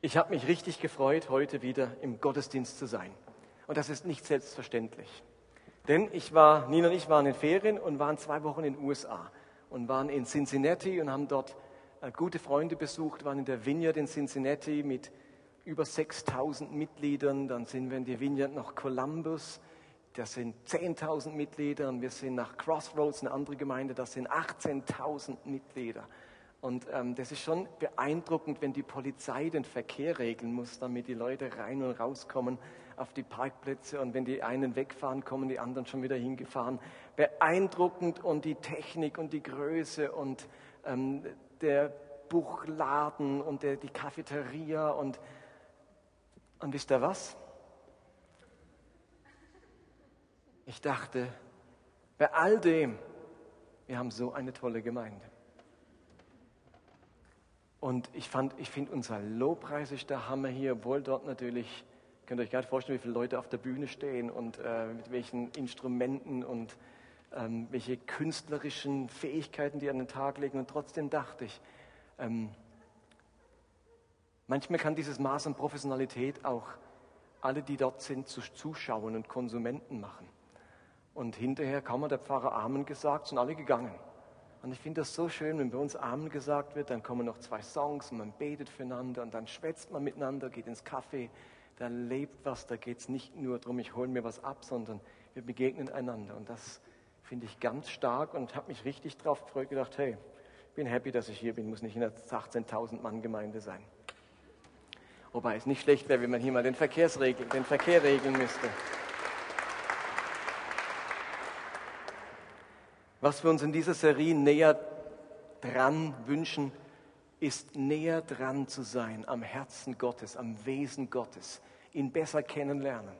Ich habe mich richtig gefreut, heute wieder im Gottesdienst zu sein. Und das ist nicht selbstverständlich. Denn ich war, Nina und ich waren in Ferien und waren zwei Wochen in den USA und waren in Cincinnati und haben dort äh, gute Freunde besucht, waren in der Vineyard in Cincinnati mit über 6000 Mitgliedern. Dann sind wir in die Vineyard nach Columbus. Das sind 10.000 Mitglieder. Und wir sind nach Crossroads, eine andere Gemeinde. Das sind 18.000 Mitglieder. Und ähm, das ist schon beeindruckend, wenn die Polizei den Verkehr regeln muss, damit die Leute rein und rauskommen auf die Parkplätze und wenn die einen wegfahren, kommen die anderen schon wieder hingefahren. Beeindruckend und die Technik und die Größe und ähm, der Buchladen und der, die Cafeteria und, und wisst ihr was? Ich dachte, bei all dem, wir haben so eine tolle Gemeinde. Und ich, ich finde, unser Lobpreis ist der Hammer hier, obwohl dort natürlich, könnt ihr euch nicht vorstellen, wie viele Leute auf der Bühne stehen und äh, mit welchen Instrumenten und ähm, welche künstlerischen Fähigkeiten die an den Tag legen. Und trotzdem dachte ich, ähm, manchmal kann dieses Maß an Professionalität auch alle, die dort sind, zu Zuschauern und Konsumenten machen. Und hinterher kaum hat der Pfarrer Amen gesagt, sind alle gegangen. Und ich finde das so schön, wenn bei uns Amen gesagt wird, dann kommen noch zwei Songs und man betet füreinander und dann schwätzt man miteinander, geht ins Café, da lebt was, da geht es nicht nur darum, ich hole mir was ab, sondern wir begegnen einander. Und das finde ich ganz stark und habe mich richtig drauf gefreut, gedacht, hey, bin happy, dass ich hier bin, muss nicht in der 18.000 Mann Gemeinde sein. Wobei es nicht schlecht wäre, wenn man hier mal den, den Verkehr regeln müsste. Was wir uns in dieser Serie näher dran wünschen, ist näher dran zu sein am Herzen Gottes, am Wesen Gottes, ihn besser kennenlernen.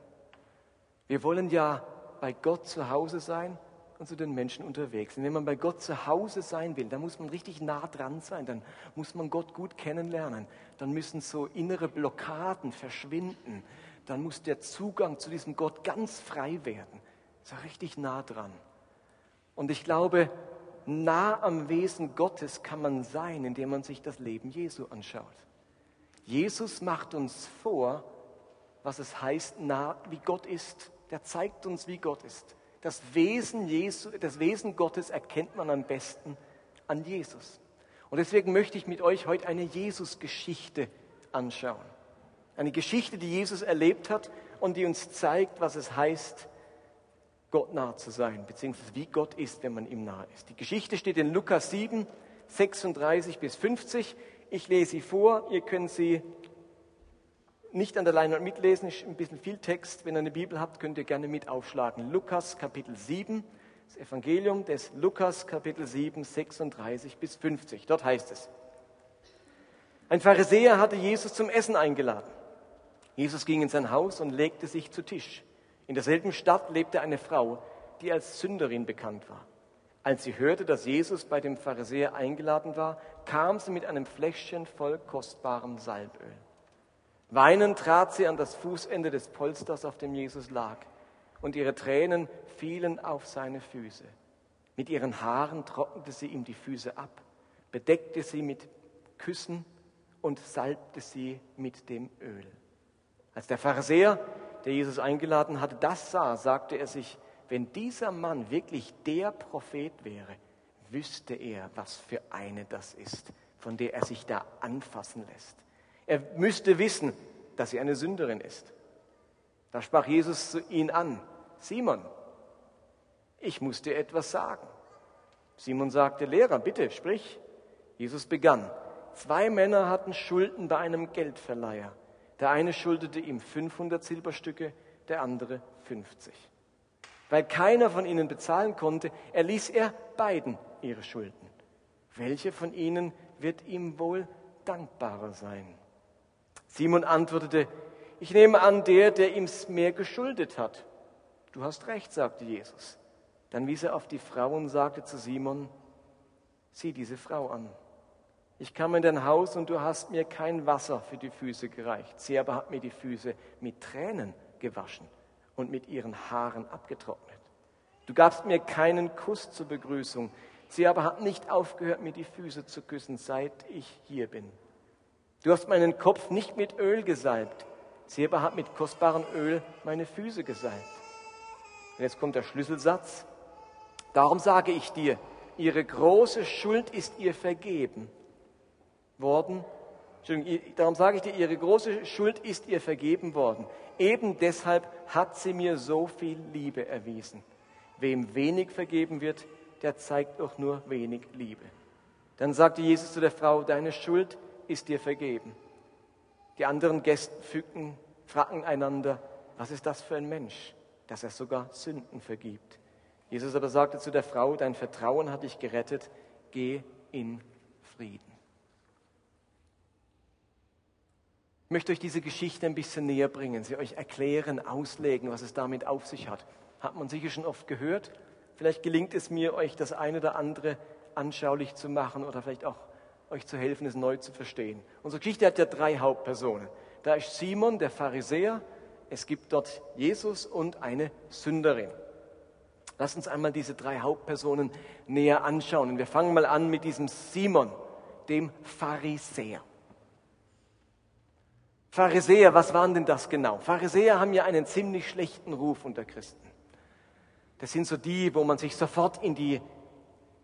Wir wollen ja bei Gott zu Hause sein und zu den Menschen unterwegs. Und wenn man bei Gott zu Hause sein will, dann muss man richtig nah dran sein, dann muss man Gott gut kennenlernen, dann müssen so innere Blockaden verschwinden, dann muss der Zugang zu diesem Gott ganz frei werden. Ist ja richtig nah dran. Und ich glaube, nah am Wesen Gottes kann man sein, indem man sich das Leben Jesu anschaut. Jesus macht uns vor, was es heißt, nah wie Gott ist. Der zeigt uns, wie Gott ist. Das Wesen, Jesu, das Wesen Gottes erkennt man am besten an Jesus. Und deswegen möchte ich mit euch heute eine Jesus-Geschichte anschauen. Eine Geschichte, die Jesus erlebt hat und die uns zeigt, was es heißt, Gott nah zu sein, beziehungsweise wie Gott ist, wenn man ihm nahe ist. Die Geschichte steht in Lukas 7, 36 bis 50. Ich lese sie vor, ihr könnt sie nicht an der Leinwand mitlesen, ist ein bisschen viel Text. Wenn ihr eine Bibel habt, könnt ihr gerne mit aufschlagen. Lukas Kapitel 7, das Evangelium des Lukas Kapitel 7, 36 bis 50. Dort heißt es, ein Pharisäer hatte Jesus zum Essen eingeladen. Jesus ging in sein Haus und legte sich zu Tisch. In derselben Stadt lebte eine Frau, die als Sünderin bekannt war. Als sie hörte, dass Jesus bei dem Pharisäer eingeladen war, kam sie mit einem Fläschchen voll kostbarem Salböl. Weinend trat sie an das Fußende des Polsters, auf dem Jesus lag, und ihre Tränen fielen auf seine Füße. Mit ihren Haaren trocknete sie ihm die Füße ab, bedeckte sie mit Küssen und salbte sie mit dem Öl. Als der Pharisäer, der Jesus eingeladen hatte, das sah, sagte er sich, wenn dieser Mann wirklich der Prophet wäre, wüsste er, was für eine das ist, von der er sich da anfassen lässt. Er müsste wissen, dass sie eine Sünderin ist. Da sprach Jesus zu ihn an, Simon, ich muss dir etwas sagen. Simon sagte, Lehrer, bitte, sprich. Jesus begann. Zwei Männer hatten Schulden bei einem Geldverleiher. Der eine schuldete ihm 500 Silberstücke, der andere 50. Weil keiner von ihnen bezahlen konnte, erließ er beiden ihre Schulden. Welche von ihnen wird ihm wohl dankbarer sein? Simon antwortete, ich nehme an, der, der ihm mehr geschuldet hat. Du hast recht, sagte Jesus. Dann wies er auf die Frau und sagte zu Simon, sieh diese Frau an. Ich kam in dein Haus und du hast mir kein Wasser für die Füße gereicht. Sie aber hat mir die Füße mit Tränen gewaschen und mit ihren Haaren abgetrocknet. Du gabst mir keinen Kuss zur Begrüßung. Sie aber hat nicht aufgehört, mir die Füße zu küssen, seit ich hier bin. Du hast meinen Kopf nicht mit Öl gesalbt, sie aber hat mit kostbarem Öl meine Füße gesalbt. Und jetzt kommt der Schlüsselsatz. Darum sage ich dir, ihre große Schuld ist ihr vergeben worden. Darum sage ich dir, ihre große Schuld ist ihr vergeben worden. Eben deshalb hat sie mir so viel Liebe erwiesen. Wem wenig vergeben wird, der zeigt auch nur wenig Liebe. Dann sagte Jesus zu der Frau, deine Schuld ist dir vergeben. Die anderen Gäste fügten, fragten einander, was ist das für ein Mensch, dass er sogar Sünden vergibt. Jesus aber sagte zu der Frau, dein Vertrauen hat dich gerettet, geh in Frieden. Ich möchte euch diese Geschichte ein bisschen näher bringen, sie euch erklären, auslegen, was es damit auf sich hat. Hat man sicher schon oft gehört. Vielleicht gelingt es mir, euch das eine oder andere anschaulich zu machen oder vielleicht auch euch zu helfen, es neu zu verstehen. Unsere Geschichte hat ja drei Hauptpersonen. Da ist Simon, der Pharisäer, es gibt dort Jesus und eine Sünderin. Lass uns einmal diese drei Hauptpersonen näher anschauen. Und wir fangen mal an mit diesem Simon, dem Pharisäer. Pharisäer, was waren denn das genau? Pharisäer haben ja einen ziemlich schlechten Ruf unter Christen. Das sind so die, wo man sich sofort in die,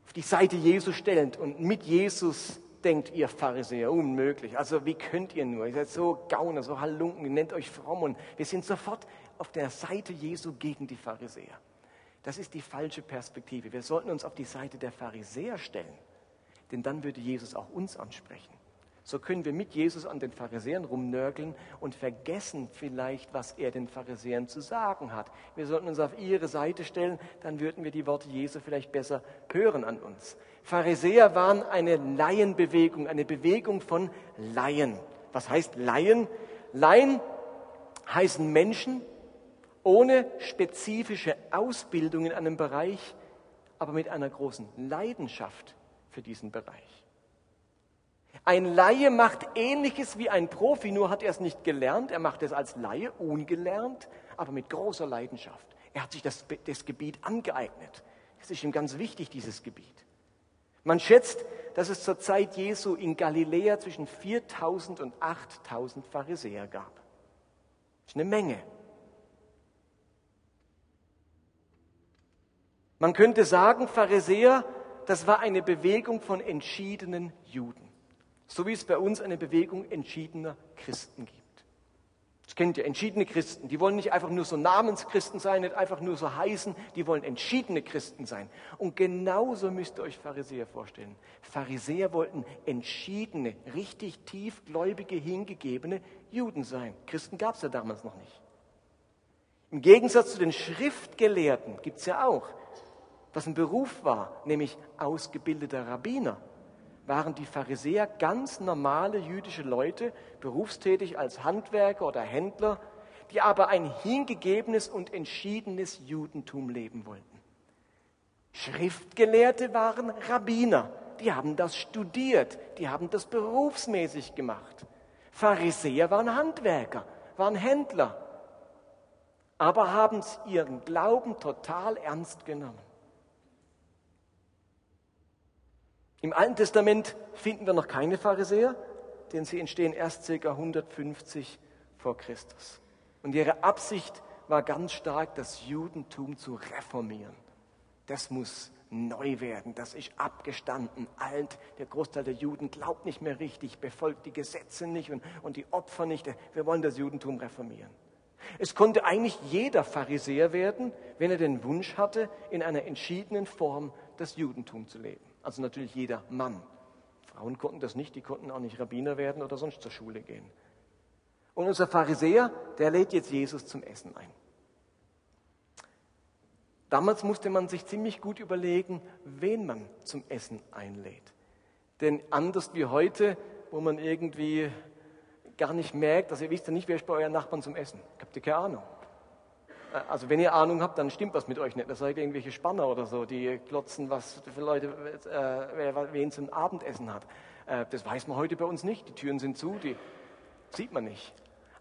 auf die Seite Jesu stellt und mit Jesus denkt, ihr Pharisäer, unmöglich. Also wie könnt ihr nur? Ihr seid so Gauner, so Halunken, ihr nennt euch fromm und wir sind sofort auf der Seite Jesu gegen die Pharisäer. Das ist die falsche Perspektive. Wir sollten uns auf die Seite der Pharisäer stellen, denn dann würde Jesus auch uns ansprechen. So können wir mit Jesus an den Pharisäern rumnörgeln und vergessen vielleicht, was er den Pharisäern zu sagen hat. Wir sollten uns auf ihre Seite stellen, dann würden wir die Worte Jesu vielleicht besser hören an uns. Pharisäer waren eine Laienbewegung, eine Bewegung von Laien. Was heißt Laien? Laien heißen Menschen ohne spezifische Ausbildung in einem Bereich, aber mit einer großen Leidenschaft für diesen Bereich. Ein Laie macht ähnliches wie ein Profi, nur hat er es nicht gelernt. Er macht es als Laie, ungelernt, aber mit großer Leidenschaft. Er hat sich das, das Gebiet angeeignet. Es ist ihm ganz wichtig, dieses Gebiet. Man schätzt, dass es zur Zeit Jesu in Galiläa zwischen 4000 und 8000 Pharisäer gab. Das ist eine Menge. Man könnte sagen, Pharisäer, das war eine Bewegung von entschiedenen Juden. So wie es bei uns eine Bewegung entschiedener Christen gibt. Das kennt ihr, entschiedene Christen. Die wollen nicht einfach nur so Namenschristen sein, nicht einfach nur so heißen, die wollen entschiedene Christen sein. Und genauso müsst ihr euch Pharisäer vorstellen. Pharisäer wollten entschiedene, richtig tiefgläubige, hingegebene Juden sein. Christen gab es ja damals noch nicht. Im Gegensatz zu den Schriftgelehrten gibt es ja auch, was ein Beruf war, nämlich ausgebildeter Rabbiner waren die Pharisäer ganz normale jüdische Leute, berufstätig als Handwerker oder Händler, die aber ein hingegebenes und entschiedenes Judentum leben wollten. Schriftgelehrte waren Rabbiner, die haben das studiert, die haben das berufsmäßig gemacht. Pharisäer waren Handwerker, waren Händler, aber haben ihren Glauben total ernst genommen. Im Alten Testament finden wir noch keine Pharisäer, denn sie entstehen erst ca. 150 vor Christus. Und ihre Absicht war ganz stark, das Judentum zu reformieren. Das muss neu werden, das ist abgestanden, alt. Der Großteil der Juden glaubt nicht mehr richtig, befolgt die Gesetze nicht und, und die Opfer nicht. Wir wollen das Judentum reformieren. Es konnte eigentlich jeder Pharisäer werden, wenn er den Wunsch hatte, in einer entschiedenen Form das Judentum zu leben. Also natürlich jeder Mann. Frauen konnten das nicht, die konnten auch nicht Rabbiner werden oder sonst zur Schule gehen. Und unser Pharisäer, der lädt jetzt Jesus zum Essen ein. Damals musste man sich ziemlich gut überlegen, wen man zum Essen einlädt. Denn anders wie heute, wo man irgendwie gar nicht merkt, also ihr wisst ja nicht, wer ist bei euren Nachbarn zum Essen. Habt ihr keine Ahnung. Also wenn ihr Ahnung habt, dann stimmt was mit euch nicht. Das seid irgendwelche Spanner oder so, die klotzen, was für Leute, äh, wer wen zum Abendessen hat. Äh, das weiß man heute bei uns nicht. Die Türen sind zu, die sieht man nicht.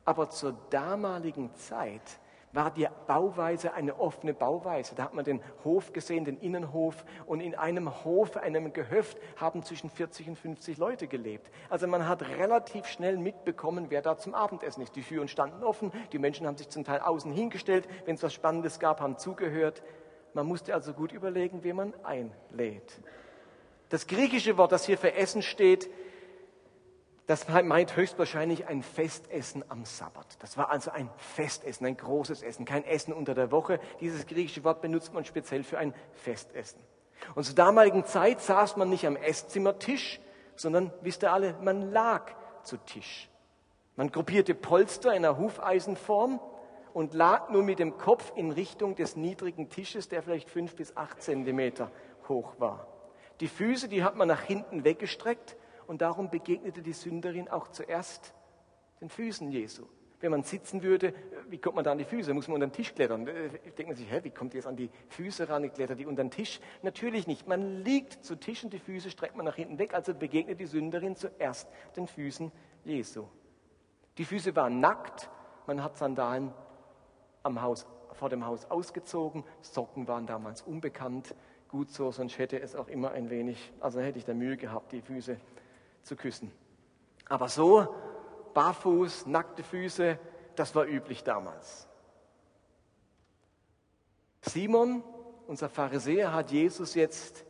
Aber zur damaligen Zeit war die Bauweise eine offene Bauweise. Da hat man den Hof gesehen, den Innenhof. Und in einem Hof, einem Gehöft, haben zwischen 40 und 50 Leute gelebt. Also man hat relativ schnell mitbekommen, wer da zum Abendessen ist. Die Türen standen offen, die Menschen haben sich zum Teil außen hingestellt. Wenn es was Spannendes gab, haben zugehört. Man musste also gut überlegen, wen man einlädt. Das griechische Wort, das hier für Essen steht, das meint höchstwahrscheinlich ein Festessen am Sabbat. Das war also ein Festessen, ein großes Essen, kein Essen unter der Woche. Dieses griechische Wort benutzt man speziell für ein Festessen. Und zur damaligen Zeit saß man nicht am Esszimmertisch, sondern, wisst ihr alle, man lag zu Tisch. Man gruppierte Polster in einer Hufeisenform und lag nur mit dem Kopf in Richtung des niedrigen Tisches, der vielleicht fünf bis acht Zentimeter hoch war. Die Füße, die hat man nach hinten weggestreckt und darum begegnete die Sünderin auch zuerst den Füßen Jesu. Wenn man sitzen würde, wie kommt man da an die Füße? Muss man unter den Tisch klettern? Äh, denkt man sich, hä, wie kommt die jetzt an die Füße ran? Klettert die unter den Tisch? Natürlich nicht. Man liegt zu Tisch und die Füße streckt man nach hinten weg. Also begegnet die Sünderin zuerst den Füßen Jesu. Die Füße waren nackt. Man hat Sandalen am Haus, vor dem Haus ausgezogen. Socken waren damals unbekannt. Gut so, sonst hätte es auch immer ein wenig, also hätte ich da Mühe gehabt, die Füße zu küssen. Aber so, barfuß, nackte Füße, das war üblich damals. Simon, unser Pharisäer, hat Jesus jetzt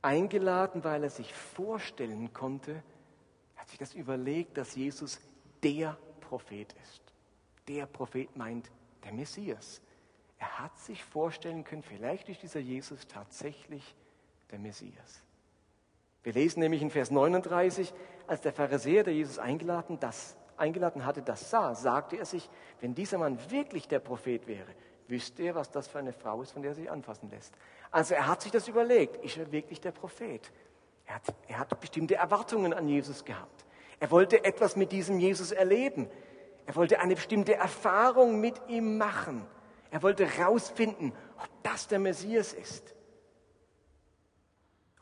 eingeladen, weil er sich vorstellen konnte, hat sich das überlegt, dass Jesus der Prophet ist. Der Prophet meint der Messias. Er hat sich vorstellen können, vielleicht ist dieser Jesus tatsächlich der Messias. Wir lesen nämlich in Vers 39, als der Pharisäer, der Jesus eingeladen, das, eingeladen hatte, das sah, sagte er sich, wenn dieser Mann wirklich der Prophet wäre, wüsste er, was das für eine Frau ist, von der er sich anfassen lässt. Also er hat sich das überlegt, ist er wirklich der Prophet? Er hat, er hat bestimmte Erwartungen an Jesus gehabt. Er wollte etwas mit diesem Jesus erleben. Er wollte eine bestimmte Erfahrung mit ihm machen. Er wollte herausfinden, ob das der Messias ist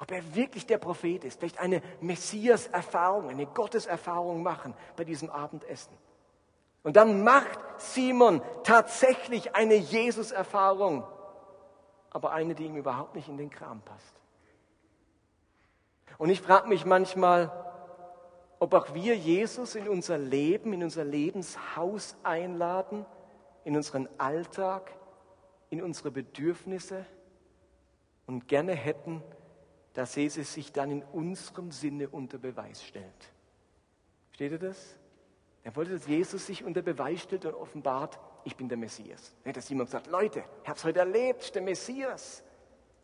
ob er wirklich der Prophet ist, vielleicht eine Messias-Erfahrung, eine Gotteserfahrung machen bei diesem Abendessen. Und dann macht Simon tatsächlich eine Jesus-Erfahrung, aber eine, die ihm überhaupt nicht in den Kram passt. Und ich frage mich manchmal, ob auch wir Jesus in unser Leben, in unser Lebenshaus einladen, in unseren Alltag, in unsere Bedürfnisse und gerne hätten, dass Jesus sich dann in unserem Sinne unter Beweis stellt. Versteht ihr das? Er wollte, dass Jesus sich unter Beweis stellt und offenbart, ich bin der Messias. Hat jemand gesagt, Leute, ich habe es heute erlebt, der Messias.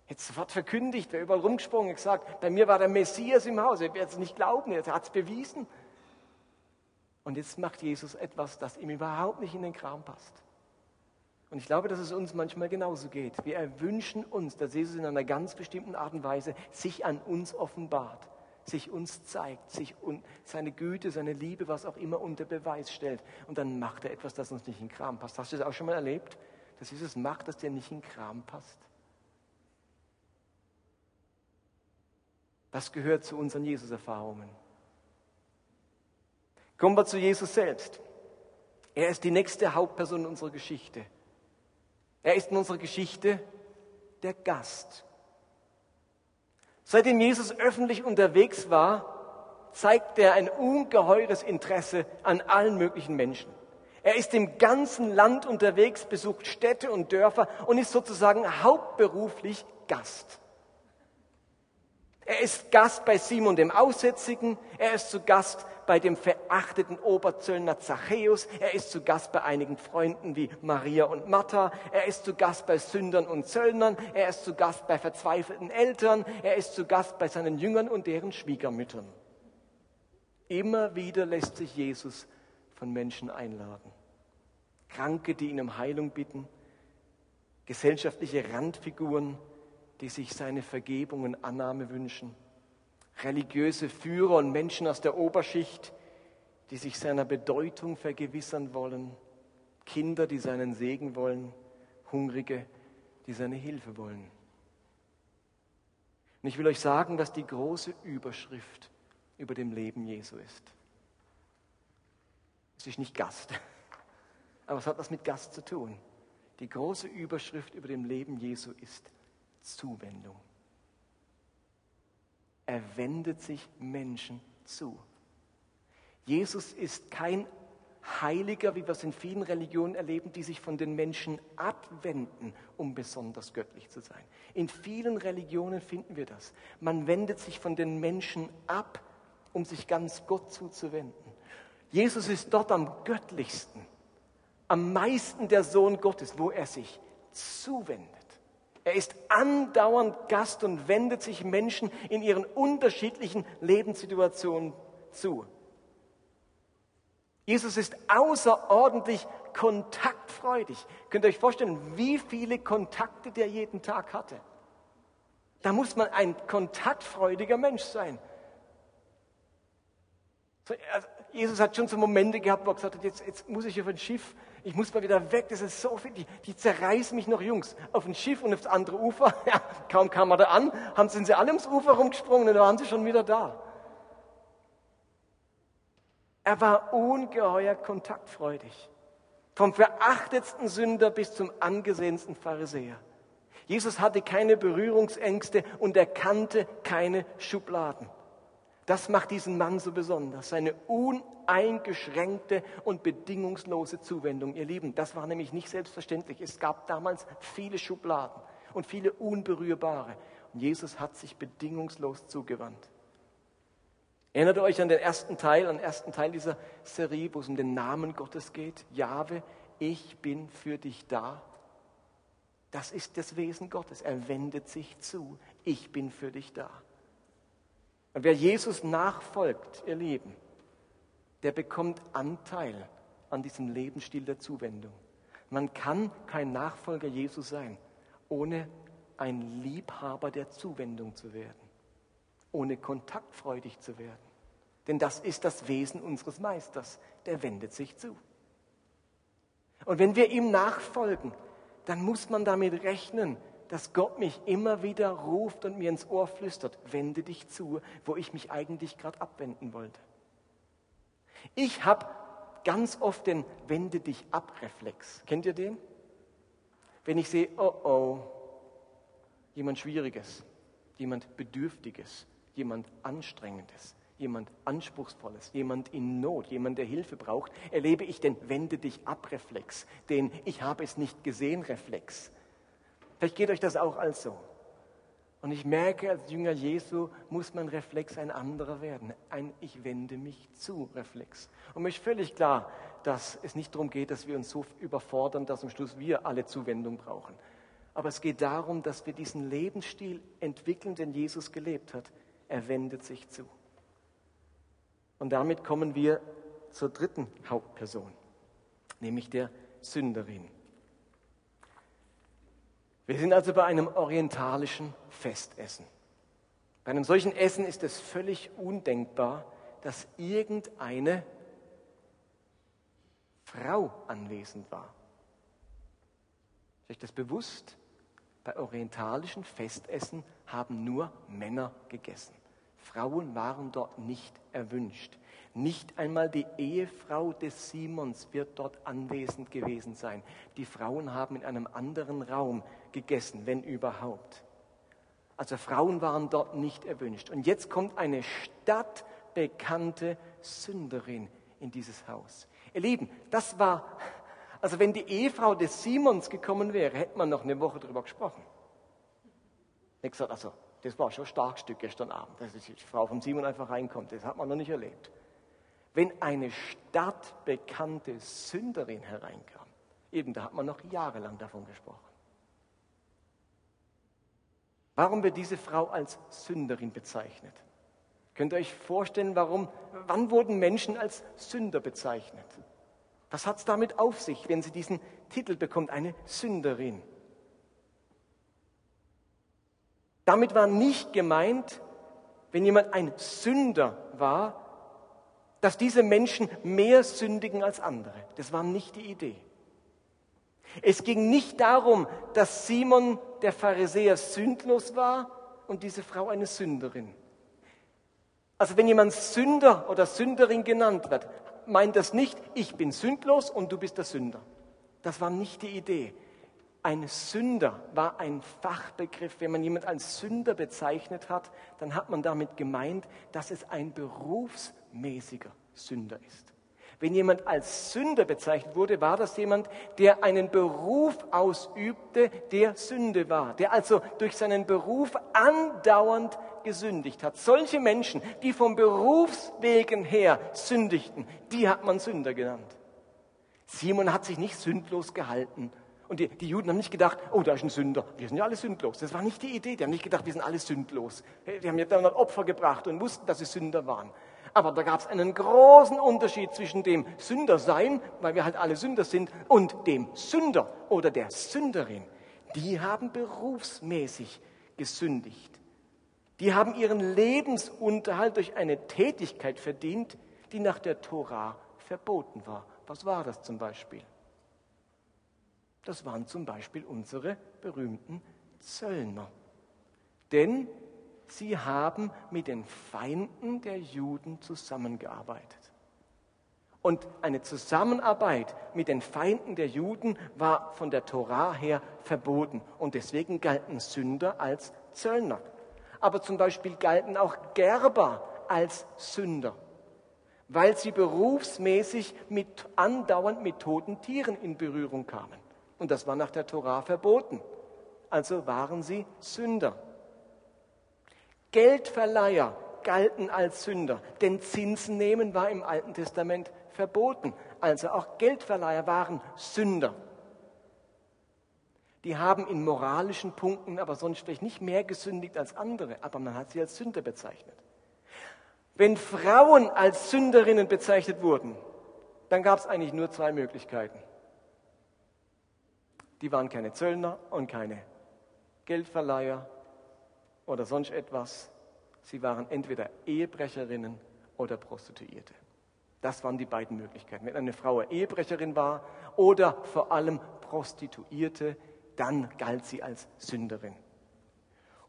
Jetzt sofort verkündigt, wer überall rumgesprungen, gesagt, bei mir war der Messias im Haus. Er wird es nicht glauben, er hat es bewiesen. Und jetzt macht Jesus etwas, das ihm überhaupt nicht in den Kram passt. Und ich glaube, dass es uns manchmal genauso geht. Wir wünschen uns, dass Jesus in einer ganz bestimmten Art und Weise sich an uns offenbart, sich uns zeigt, sich seine Güte, seine Liebe, was auch immer unter Beweis stellt. Und dann macht er etwas, das uns nicht in Kram passt. Hast du das auch schon mal erlebt? Dass Jesus macht, dass dir nicht in Kram passt? Das gehört zu unseren Jesus-Erfahrungen. Kommen wir zu Jesus selbst. Er ist die nächste Hauptperson unserer Geschichte. Er ist in unserer Geschichte der Gast. Seitdem Jesus öffentlich unterwegs war, zeigt er ein ungeheures Interesse an allen möglichen Menschen. Er ist im ganzen Land unterwegs, besucht Städte und Dörfer und ist sozusagen hauptberuflich Gast. Er ist Gast bei Simon dem Aussätzigen, er ist zu Gast bei dem verachteten Oberzöllner Zachäus, er ist zu Gast bei einigen Freunden wie Maria und Martha, er ist zu Gast bei Sündern und Zöllnern, er ist zu Gast bei verzweifelten Eltern, er ist zu Gast bei seinen Jüngern und deren Schwiegermüttern. Immer wieder lässt sich Jesus von Menschen einladen. Kranke, die ihn um Heilung bitten, gesellschaftliche Randfiguren, die sich seine Vergebung und Annahme wünschen. Religiöse Führer und Menschen aus der Oberschicht, die sich seiner Bedeutung vergewissern wollen. Kinder, die seinen Segen wollen. Hungrige, die seine Hilfe wollen. Und ich will euch sagen, was die große Überschrift über dem Leben Jesu ist. Es ist nicht Gast. Aber es hat was mit Gast zu tun. Die große Überschrift über dem Leben Jesu ist Zuwendung. Er wendet sich Menschen zu. Jesus ist kein Heiliger, wie wir es in vielen Religionen erleben, die sich von den Menschen abwenden, um besonders göttlich zu sein. In vielen Religionen finden wir das. Man wendet sich von den Menschen ab, um sich ganz Gott zuzuwenden. Jesus ist dort am göttlichsten, am meisten der Sohn Gottes, wo er sich zuwendet. Er ist andauernd Gast und wendet sich Menschen in ihren unterschiedlichen Lebenssituationen zu. Jesus ist außerordentlich kontaktfreudig. Könnt ihr euch vorstellen, wie viele Kontakte der jeden Tag hatte? Da muss man ein kontaktfreudiger Mensch sein. Also, Jesus hat schon so Momente gehabt, wo er gesagt hat, jetzt, jetzt muss ich auf ein Schiff, ich muss mal wieder weg, das ist so viel, die, die zerreißen mich noch, Jungs, auf ein Schiff und aufs andere Ufer. Ja, kaum kam er da an, haben, sind sie alle ums Ufer rumgesprungen und dann waren sie schon wieder da. Er war ungeheuer kontaktfreudig. Vom verachtetsten Sünder bis zum angesehensten Pharisäer. Jesus hatte keine Berührungsängste und er kannte keine Schubladen. Das macht diesen Mann so besonders, seine uneingeschränkte und bedingungslose Zuwendung. Ihr Lieben, das war nämlich nicht selbstverständlich. Es gab damals viele Schubladen und viele unberührbare. Und Jesus hat sich bedingungslos zugewandt. Erinnert euch an den ersten Teil, an den ersten Teil dieser Serie, wo es um den Namen Gottes geht? Jahwe, ich bin für dich da. Das ist das Wesen Gottes. Er wendet sich zu. Ich bin für dich da. Und wer Jesus nachfolgt, ihr Lieben, der bekommt Anteil an diesem Lebensstil der Zuwendung. Man kann kein Nachfolger Jesu sein, ohne ein Liebhaber der Zuwendung zu werden, ohne kontaktfreudig zu werden. Denn das ist das Wesen unseres Meisters, der wendet sich zu. Und wenn wir ihm nachfolgen, dann muss man damit rechnen, dass Gott mich immer wieder ruft und mir ins Ohr flüstert, wende dich zu, wo ich mich eigentlich gerade abwenden wollte. Ich habe ganz oft den Wende dich ab Reflex. Kennt ihr den? Wenn ich sehe, oh oh, jemand Schwieriges, jemand Bedürftiges, jemand Anstrengendes, jemand Anspruchsvolles, jemand in Not, jemand, der Hilfe braucht, erlebe ich den Wende dich ab Reflex, den Ich habe es nicht gesehen Reflex. Vielleicht geht euch das auch als so. Und ich merke, als Jünger Jesu muss mein Reflex ein anderer werden. Ein Ich wende mich zu Reflex. Und mir ist völlig klar, dass es nicht darum geht, dass wir uns so überfordern, dass am Schluss wir alle Zuwendung brauchen. Aber es geht darum, dass wir diesen Lebensstil entwickeln, den Jesus gelebt hat. Er wendet sich zu. Und damit kommen wir zur dritten Hauptperson, nämlich der Sünderin. Wir sind also bei einem orientalischen Festessen. Bei einem solchen Essen ist es völlig undenkbar, dass irgendeine Frau anwesend war. Ist euch das bewusst? Bei orientalischen Festessen haben nur Männer gegessen. Frauen waren dort nicht erwünscht. Nicht einmal die Ehefrau des Simons wird dort anwesend gewesen sein. Die Frauen haben in einem anderen Raum gegessen, wenn überhaupt. Also Frauen waren dort nicht erwünscht. Und jetzt kommt eine stadtbekannte Sünderin in dieses Haus. Ihr Lieben, das war, also wenn die Ehefrau des Simons gekommen wäre, hätte man noch eine Woche darüber gesprochen. Ich gesagt, also das war schon ein Starkstück gestern Abend, dass die Frau von Simon einfach reinkommt. Das hat man noch nicht erlebt. Wenn eine stadtbekannte Sünderin hereinkam, eben da hat man noch jahrelang davon gesprochen. Warum wird diese Frau als Sünderin bezeichnet? Könnt ihr euch vorstellen, warum, wann wurden Menschen als Sünder bezeichnet? Was hat es damit auf sich, wenn sie diesen Titel bekommt, eine Sünderin? Damit war nicht gemeint, wenn jemand ein Sünder war, dass diese Menschen mehr sündigen als andere. Das war nicht die Idee. Es ging nicht darum, dass Simon der Pharisäer sündlos war und diese Frau eine Sünderin. Also wenn jemand Sünder oder Sünderin genannt wird, meint das nicht, ich bin sündlos und du bist der Sünder. Das war nicht die Idee. Ein Sünder war ein Fachbegriff. Wenn man jemanden als Sünder bezeichnet hat, dann hat man damit gemeint, dass es ein berufsmäßiger Sünder ist. Wenn jemand als Sünder bezeichnet wurde, war das jemand, der einen Beruf ausübte, der Sünde war, der also durch seinen Beruf andauernd gesündigt hat. Solche Menschen, die vom Berufswegen her sündigten, die hat man Sünder genannt. Simon hat sich nicht sündlos gehalten. Und die, die, Juden haben nicht gedacht, oh, da ist ein Sünder. Wir sind ja alle sündlos. Das war nicht die Idee. Die haben nicht gedacht, wir sind alle sündlos. Die haben ja dann Opfer gebracht und wussten, dass sie Sünder waren. Aber da gab es einen großen Unterschied zwischen dem Sündersein, weil wir halt alle Sünder sind, und dem Sünder oder der Sünderin. Die haben berufsmäßig gesündigt. Die haben ihren Lebensunterhalt durch eine Tätigkeit verdient, die nach der Tora verboten war. Was war das zum Beispiel? Das waren zum Beispiel unsere berühmten Zöllner. Denn sie haben mit den Feinden der Juden zusammengearbeitet. Und eine Zusammenarbeit mit den Feinden der Juden war von der Torah her verboten. Und deswegen galten Sünder als Zöllner. Aber zum Beispiel galten auch Gerber als Sünder, weil sie berufsmäßig mit, andauernd mit toten Tieren in Berührung kamen. Und das war nach der Torah verboten. Also waren sie Sünder. Geldverleiher galten als Sünder, denn Zinsen nehmen war im Alten Testament verboten. Also auch Geldverleiher waren Sünder. Die haben in moralischen Punkten aber sonst vielleicht nicht mehr gesündigt als andere, aber man hat sie als Sünder bezeichnet. Wenn Frauen als Sünderinnen bezeichnet wurden, dann gab es eigentlich nur zwei Möglichkeiten. Die waren keine Zöllner und keine Geldverleiher oder sonst etwas. Sie waren entweder Ehebrecherinnen oder Prostituierte. Das waren die beiden Möglichkeiten. Wenn eine Frau Ehebrecherin war oder vor allem Prostituierte, dann galt sie als Sünderin.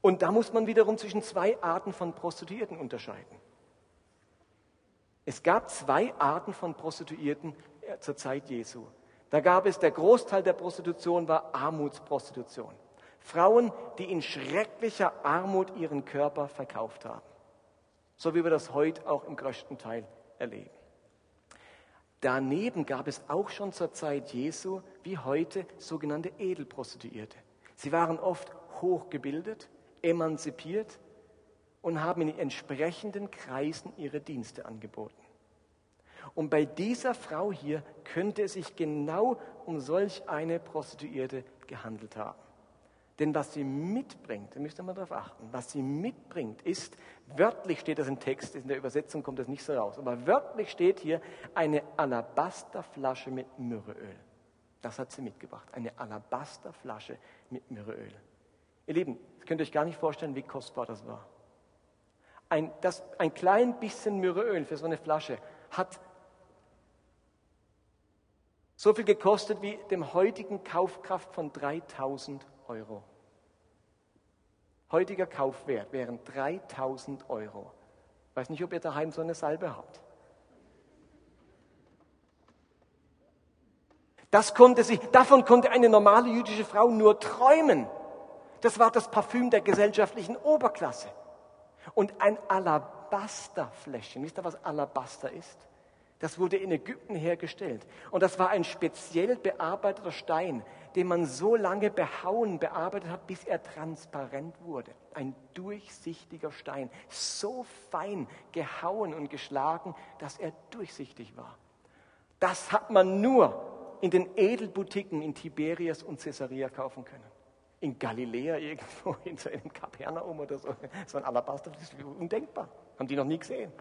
Und da muss man wiederum zwischen zwei Arten von Prostituierten unterscheiden. Es gab zwei Arten von Prostituierten äh, zur Zeit Jesu. Da gab es, der Großteil der Prostitution war Armutsprostitution. Frauen, die in schrecklicher Armut ihren Körper verkauft haben. So wie wir das heute auch im größten Teil erleben. Daneben gab es auch schon zur Zeit Jesu wie heute sogenannte Edelprostituierte. Sie waren oft hochgebildet, emanzipiert und haben in entsprechenden Kreisen ihre Dienste angeboten. Und bei dieser Frau hier könnte es sich genau um solch eine Prostituierte gehandelt haben. Denn was sie mitbringt, da müsst ihr darauf achten, was sie mitbringt, ist, wörtlich steht das im Text, in der Übersetzung kommt das nicht so raus, aber wörtlich steht hier eine Alabasterflasche mit Myrrheöl. Das hat sie mitgebracht, eine Alabasterflasche mit Myrrheöl. Ihr Lieben, ihr könnt euch gar nicht vorstellen, wie kostbar das war. Ein, das, ein klein bisschen Myrrheöl für so eine Flasche hat so viel gekostet wie dem heutigen Kaufkraft von 3000 Euro. Heutiger Kaufwert wären 3000 Euro. Ich weiß nicht, ob ihr daheim so eine Salbe habt. Das konnte sie, davon konnte eine normale jüdische Frau nur träumen. Das war das Parfüm der gesellschaftlichen Oberklasse. Und ein Alabasterfläschchen, wisst ihr, was Alabaster ist? Das wurde in Ägypten hergestellt. Und das war ein speziell bearbeiteter Stein, den man so lange behauen, bearbeitet hat, bis er transparent wurde. Ein durchsichtiger Stein, so fein gehauen und geschlagen, dass er durchsichtig war. Das hat man nur in den Edelboutiquen in Tiberias und Caesarea kaufen können. In Galiläa irgendwo, in Kapernaum oder so, so ein Alabaster, das ist undenkbar. Haben die noch nie gesehen.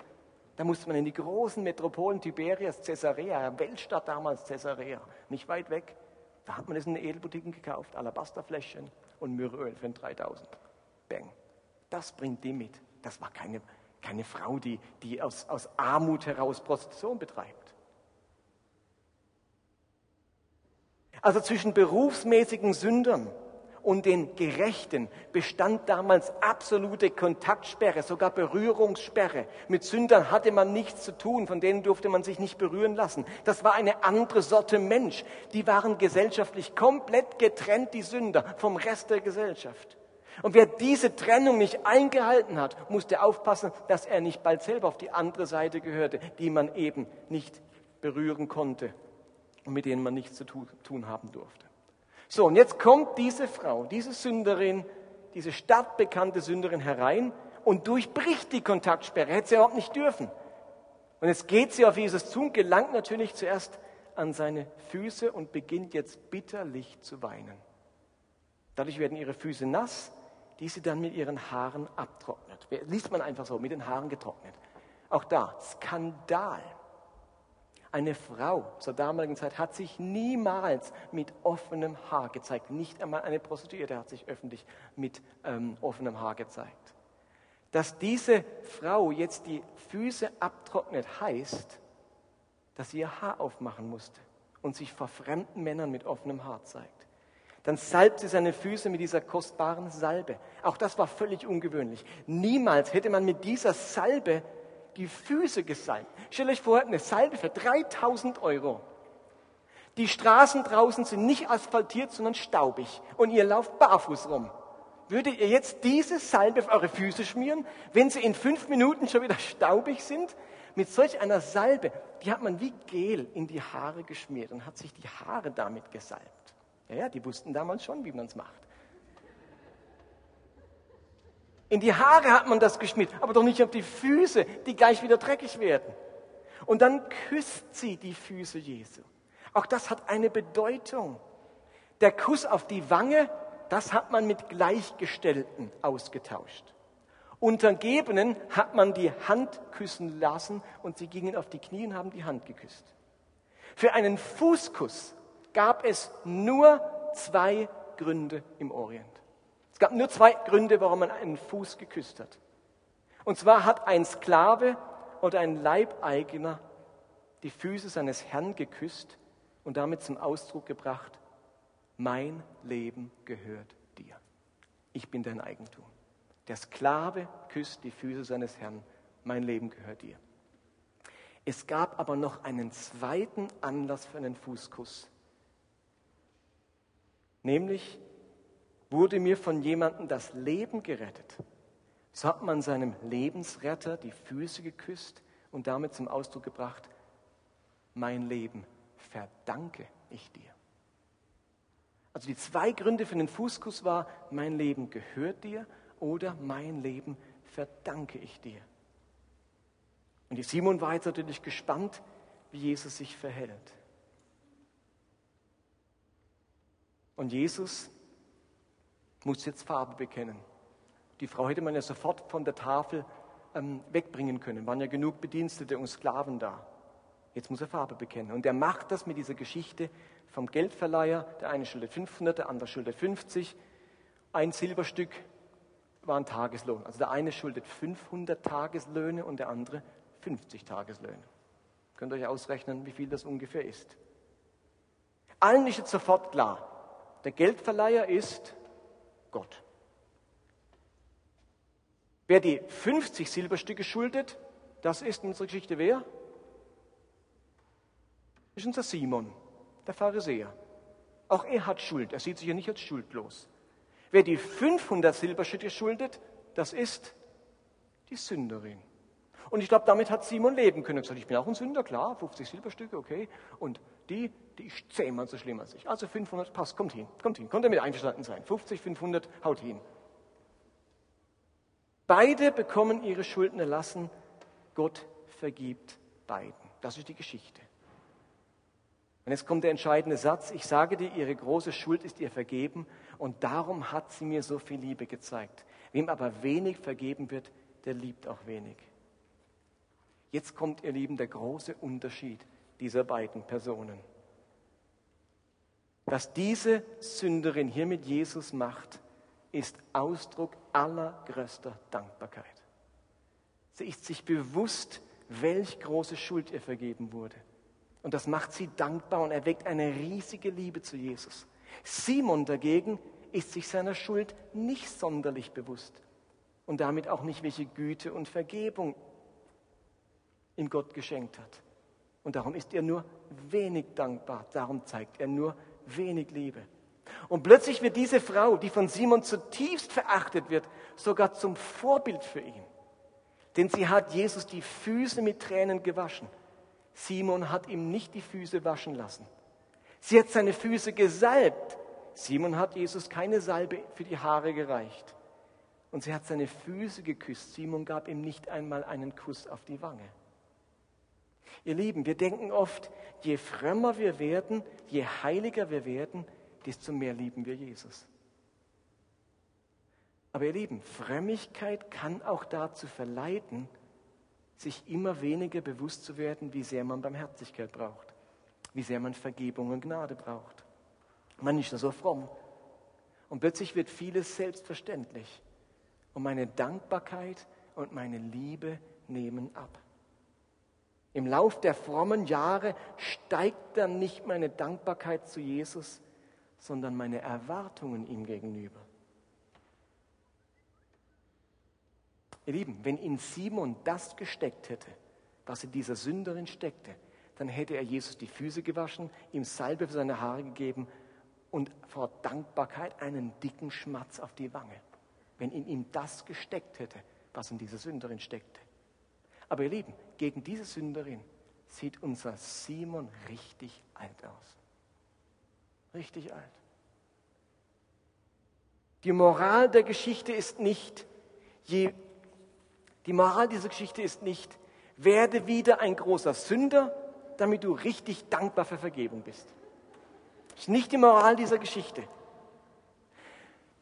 Da musste man in die großen Metropolen Tiberias, Caesarea, Weltstadt damals Caesarea, nicht weit weg. Da hat man es in den Edelboutiquen gekauft, Alabasterfläschchen und Myrrheöl für 3000. Bang. Das bringt die mit. Das war keine, keine Frau, die, die aus, aus Armut heraus Prostitution betreibt. Also zwischen berufsmäßigen Sündern und den Gerechten bestand damals absolute Kontaktsperre, sogar Berührungssperre. Mit Sündern hatte man nichts zu tun, von denen durfte man sich nicht berühren lassen. Das war eine andere Sorte Mensch. Die waren gesellschaftlich komplett getrennt, die Sünder, vom Rest der Gesellschaft. Und wer diese Trennung nicht eingehalten hat, musste aufpassen, dass er nicht bald selber auf die andere Seite gehörte, die man eben nicht berühren konnte und mit denen man nichts zu tun haben durfte. So, und jetzt kommt diese Frau, diese Sünderin, diese stadtbekannte Sünderin herein und durchbricht die Kontaktsperre. Hätte sie überhaupt nicht dürfen. Und jetzt geht sie auf Jesus zu und gelangt natürlich zuerst an seine Füße und beginnt jetzt bitterlich zu weinen. Dadurch werden ihre Füße nass, die sie dann mit ihren Haaren abtrocknet. Liest man einfach so, mit den Haaren getrocknet. Auch da, Skandal. Eine Frau zur damaligen Zeit hat sich niemals mit offenem Haar gezeigt. Nicht einmal eine Prostituierte hat sich öffentlich mit ähm, offenem Haar gezeigt. Dass diese Frau jetzt die Füße abtrocknet, heißt, dass sie ihr Haar aufmachen musste und sich vor fremden Männern mit offenem Haar zeigt. Dann salbt sie seine Füße mit dieser kostbaren Salbe. Auch das war völlig ungewöhnlich. Niemals hätte man mit dieser Salbe die Füße gesalbt. Stellt euch vor, eine Salbe für 3000 Euro. Die Straßen draußen sind nicht asphaltiert, sondern staubig. Und ihr lauft barfuß rum. Würdet ihr jetzt diese Salbe auf eure Füße schmieren, wenn sie in fünf Minuten schon wieder staubig sind? Mit solch einer Salbe, die hat man wie Gel in die Haare geschmiert und hat sich die Haare damit gesalbt. Ja, ja, die wussten damals schon, wie man es macht. In die Haare hat man das geschmiert, aber doch nicht auf die Füße, die gleich wieder dreckig werden. Und dann küsst sie die Füße Jesu. Auch das hat eine Bedeutung. Der Kuss auf die Wange, das hat man mit Gleichgestellten ausgetauscht. Untergebenen hat man die Hand küssen lassen und sie gingen auf die Knie und haben die Hand geküsst. Für einen Fußkuss gab es nur zwei Gründe im Orient. Es gab nur zwei Gründe, warum man einen Fuß geküsst hat. Und zwar hat ein Sklave oder ein Leibeigener die Füße seines Herrn geküsst und damit zum Ausdruck gebracht, mein Leben gehört dir. Ich bin dein Eigentum. Der Sklave küsst die Füße seines Herrn, mein Leben gehört dir. Es gab aber noch einen zweiten Anlass für einen Fußkuss, nämlich wurde mir von jemandem das Leben gerettet. So hat man seinem Lebensretter die Füße geküsst und damit zum Ausdruck gebracht, mein Leben verdanke ich dir. Also die zwei Gründe für den Fußkuss war, mein Leben gehört dir oder mein Leben verdanke ich dir. Und die Simon war jetzt natürlich gespannt, wie Jesus sich verhält. Und Jesus muss jetzt Farbe bekennen. Die Frau hätte man ja sofort von der Tafel ähm, wegbringen können. Waren ja genug Bedienstete und Sklaven da. Jetzt muss er Farbe bekennen. Und er macht das mit dieser Geschichte vom Geldverleiher. Der eine schuldet 500, der andere schuldet 50. Ein Silberstück war ein Tageslohn. Also der eine schuldet 500 Tageslöhne und der andere 50 Tageslöhne. Könnt ihr euch ausrechnen, wie viel das ungefähr ist. Allen ist jetzt sofort klar, der Geldverleiher ist Gott. Wer die 50 Silberstücke schuldet, das ist in unserer Geschichte wer? Das ist unser Simon, der Pharisäer. Auch er hat Schuld. Er sieht sich ja nicht als schuldlos. Wer die 500 Silberstücke schuldet, das ist die Sünderin. Und ich glaube, damit hat Simon leben können. Er hat gesagt, ich bin auch ein Sünder, klar, 50 Silberstücke, okay. Und die, die ist zehnmal so schlimm als ich. Also 500, passt, kommt hin, kommt hin. Konnte damit einverstanden sein. 50, 500, haut hin. Beide bekommen ihre Schulden erlassen. Gott vergibt beiden. Das ist die Geschichte. Und jetzt kommt der entscheidende Satz. Ich sage dir, ihre große Schuld ist ihr vergeben und darum hat sie mir so viel Liebe gezeigt. Wem aber wenig vergeben wird, der liebt auch wenig. Jetzt kommt, ihr Lieben, der große Unterschied dieser beiden Personen. Was diese Sünderin hier mit Jesus macht, ist Ausdruck allergrößter Dankbarkeit. Sie ist sich bewusst, welch große Schuld ihr vergeben wurde. Und das macht sie dankbar und erweckt eine riesige Liebe zu Jesus. Simon dagegen ist sich seiner Schuld nicht sonderlich bewusst und damit auch nicht, welche Güte und Vergebung ihm Gott geschenkt hat. Und darum ist er nur wenig dankbar, darum zeigt er nur wenig Liebe. Und plötzlich wird diese Frau, die von Simon zutiefst verachtet wird, sogar zum Vorbild für ihn. Denn sie hat Jesus die Füße mit Tränen gewaschen. Simon hat ihm nicht die Füße waschen lassen. Sie hat seine Füße gesalbt. Simon hat Jesus keine Salbe für die Haare gereicht. Und sie hat seine Füße geküsst. Simon gab ihm nicht einmal einen Kuss auf die Wange. Ihr Lieben, wir denken oft, je frömmer wir werden, je heiliger wir werden, desto mehr lieben wir Jesus. Aber ihr Lieben, Frömmigkeit kann auch dazu verleiten, sich immer weniger bewusst zu werden, wie sehr man Barmherzigkeit braucht, wie sehr man Vergebung und Gnade braucht. Man ist ja so fromm. Und plötzlich wird vieles selbstverständlich. Und meine Dankbarkeit und meine Liebe nehmen ab. Im Lauf der frommen Jahre steigt dann nicht meine Dankbarkeit zu Jesus, sondern meine Erwartungen ihm gegenüber. Ihr Lieben, wenn in Simon das gesteckt hätte, was in dieser Sünderin steckte, dann hätte er Jesus die Füße gewaschen, ihm Salbe für seine Haare gegeben und vor Dankbarkeit einen dicken Schmatz auf die Wange, wenn in ihm das gesteckt hätte, was in dieser Sünderin steckte. Aber ihr Lieben, gegen diese Sünderin sieht unser Simon richtig alt aus. Richtig alt. Die Moral der Geschichte ist nicht, je, die Moral dieser Geschichte ist nicht, werde wieder ein großer Sünder, damit du richtig dankbar für Vergebung bist. Das ist nicht die Moral dieser Geschichte.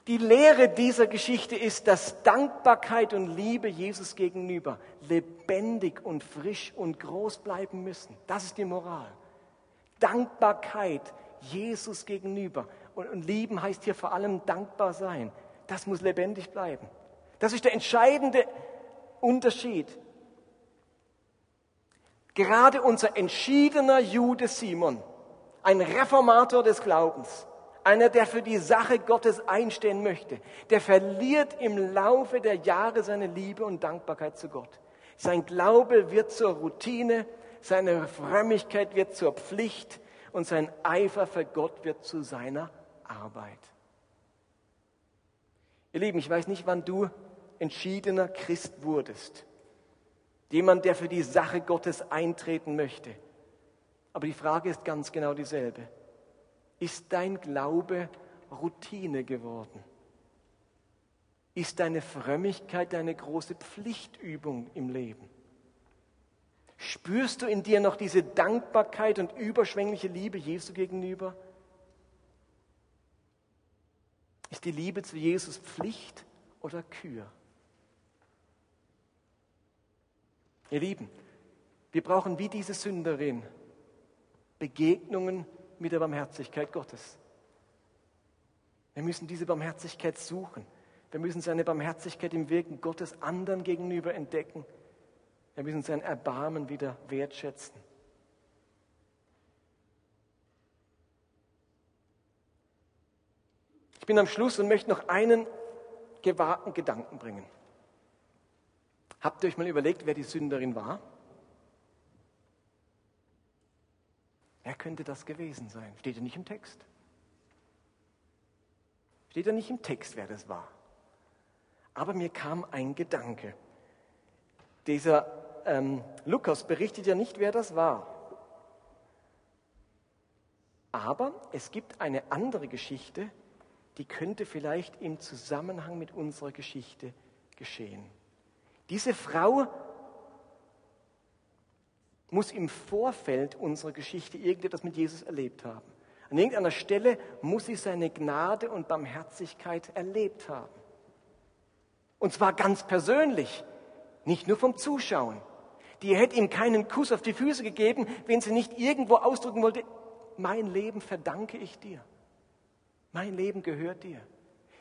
Die Lehre dieser Geschichte ist, dass Dankbarkeit und Liebe Jesus gegenüber lebendig und frisch und groß bleiben müssen. Das ist die Moral. Dankbarkeit Jesus gegenüber. Und, und lieben heißt hier vor allem dankbar sein. Das muss lebendig bleiben. Das ist der entscheidende Unterschied. Gerade unser entschiedener Jude Simon, ein Reformator des Glaubens, einer, der für die Sache Gottes einstehen möchte, der verliert im Laufe der Jahre seine Liebe und Dankbarkeit zu Gott. Sein Glaube wird zur Routine, seine Frömmigkeit wird zur Pflicht und sein Eifer für Gott wird zu seiner Arbeit. Ihr Lieben, ich weiß nicht, wann du entschiedener Christ wurdest. Jemand, der für die Sache Gottes eintreten möchte. Aber die Frage ist ganz genau dieselbe. Ist dein Glaube Routine geworden? Ist deine Frömmigkeit deine große Pflichtübung im Leben? Spürst du in dir noch diese Dankbarkeit und überschwängliche Liebe Jesu gegenüber? Ist die Liebe zu Jesus Pflicht oder Kür? Ihr Lieben, wir brauchen wie diese Sünderin Begegnungen mit der Barmherzigkeit Gottes. Wir müssen diese Barmherzigkeit suchen. Wir müssen seine Barmherzigkeit im Wirken Gottes anderen gegenüber entdecken. Wir müssen sein Erbarmen wieder wertschätzen. Ich bin am Schluss und möchte noch einen gewahrten Gedanken bringen. Habt ihr euch mal überlegt, wer die Sünderin war? Wer könnte das gewesen sein? Steht ja nicht im Text. Steht ja nicht im Text, wer das war. Aber mir kam ein Gedanke. Dieser ähm, Lukas berichtet ja nicht, wer das war. Aber es gibt eine andere Geschichte, die könnte vielleicht im Zusammenhang mit unserer Geschichte geschehen. Diese Frau muss im Vorfeld unserer Geschichte irgendetwas mit Jesus erlebt haben. An irgendeiner Stelle muss sie seine Gnade und Barmherzigkeit erlebt haben. Und zwar ganz persönlich, nicht nur vom Zuschauen. Die hätte ihm keinen Kuss auf die Füße gegeben, wenn sie nicht irgendwo ausdrücken wollte, mein Leben verdanke ich dir. Mein Leben gehört dir.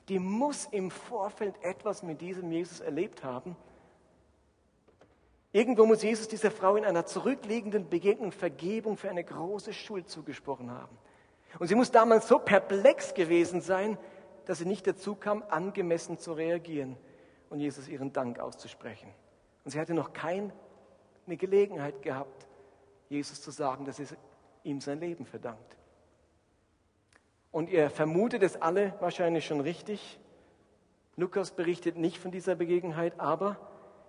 Die muss im Vorfeld etwas mit diesem Jesus erlebt haben, Irgendwo muss Jesus dieser Frau in einer zurückliegenden Begegnung Vergebung für eine große Schuld zugesprochen haben. Und sie muss damals so perplex gewesen sein, dass sie nicht dazu kam, angemessen zu reagieren und Jesus ihren Dank auszusprechen. Und sie hatte noch keine Gelegenheit gehabt, Jesus zu sagen, dass sie ihm sein Leben verdankt. Und ihr vermutet es alle wahrscheinlich schon richtig. Lukas berichtet nicht von dieser Begebenheit, aber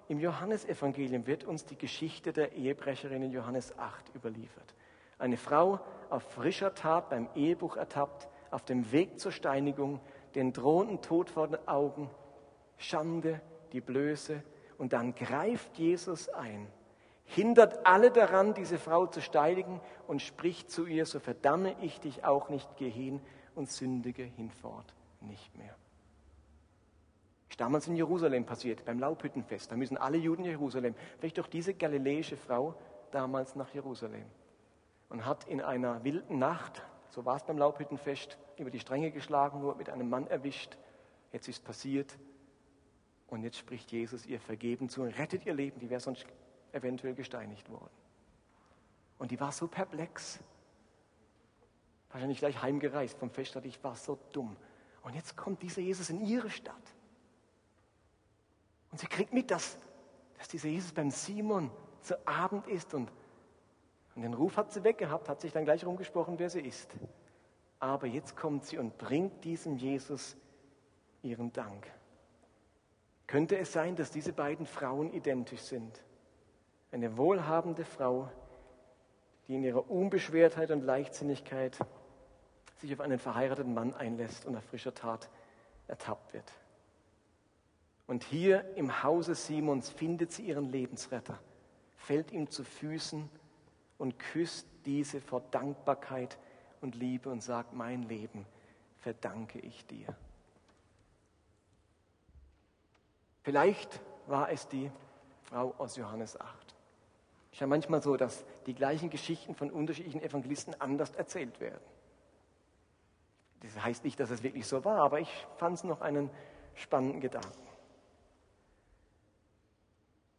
im Johannesevangelium wird uns die Geschichte der Ehebrecherin in Johannes 8 überliefert. Eine Frau auf frischer Tat beim Ehebruch ertappt, auf dem Weg zur Steinigung, den drohenden Tod vor den Augen, Schande, die Blöße. Und dann greift Jesus ein, hindert alle daran, diese Frau zu steinigen und spricht zu ihr, so verdamme ich dich auch nicht, geh hin und sündige hinfort nicht mehr. Ist damals in Jerusalem passiert, beim Laubhüttenfest. Da müssen alle Juden in Jerusalem. Vielleicht doch diese galiläische Frau damals nach Jerusalem und hat in einer wilden Nacht, so war es beim Laubhüttenfest, über die Stränge geschlagen, nur mit einem Mann erwischt. Jetzt ist passiert und jetzt spricht Jesus ihr vergeben zu und rettet ihr Leben. Die wäre sonst eventuell gesteinigt worden. Und die war so perplex. Wahrscheinlich gleich heimgereist vom Fest, ich war so dumm. Und jetzt kommt dieser Jesus in ihre Stadt. Und sie kriegt mit, dass, dass dieser Jesus beim Simon zu Abend ist und und den Ruf hat sie weggehabt, hat sich dann gleich rumgesprochen, wer sie ist. Aber jetzt kommt sie und bringt diesem Jesus ihren Dank. Könnte es sein, dass diese beiden Frauen identisch sind? Eine wohlhabende Frau, die in ihrer Unbeschwertheit und Leichtsinnigkeit sich auf einen verheirateten Mann einlässt und auf frischer Tat ertappt wird. Und hier im Hause Simons findet sie ihren Lebensretter, fällt ihm zu Füßen und küsst diese vor Dankbarkeit und Liebe und sagt, mein Leben verdanke ich dir. Vielleicht war es die Frau aus Johannes 8. Es ist ja manchmal so, dass die gleichen Geschichten von unterschiedlichen Evangelisten anders erzählt werden. Das heißt nicht, dass es wirklich so war, aber ich fand es noch einen spannenden Gedanken.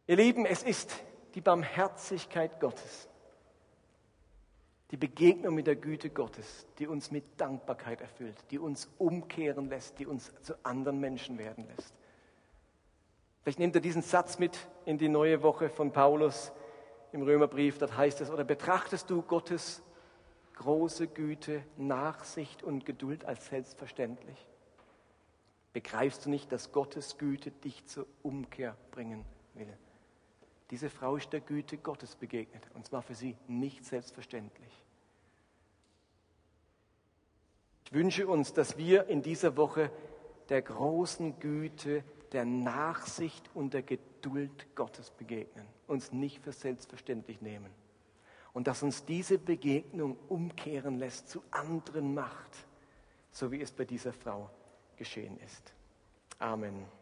Ihr Lieben, es ist die Barmherzigkeit Gottes, die Begegnung mit der Güte Gottes, die uns mit Dankbarkeit erfüllt, die uns umkehren lässt, die uns zu anderen Menschen werden lässt. Vielleicht nehmt ihr diesen Satz mit in die neue Woche von Paulus im Römerbrief. Dort heißt es, oder betrachtest du Gottes große Güte, Nachsicht und Geduld als selbstverständlich? Begreifst du nicht, dass Gottes Güte dich zur Umkehr bringen will? Diese Frau ist der Güte Gottes begegnet und zwar für sie nicht selbstverständlich. Ich wünsche uns, dass wir in dieser Woche der großen Güte, der Nachsicht und der Geduld Gottes begegnen, uns nicht für selbstverständlich nehmen und dass uns diese Begegnung umkehren lässt, zu anderen macht, so wie es bei dieser Frau geschehen ist. Amen.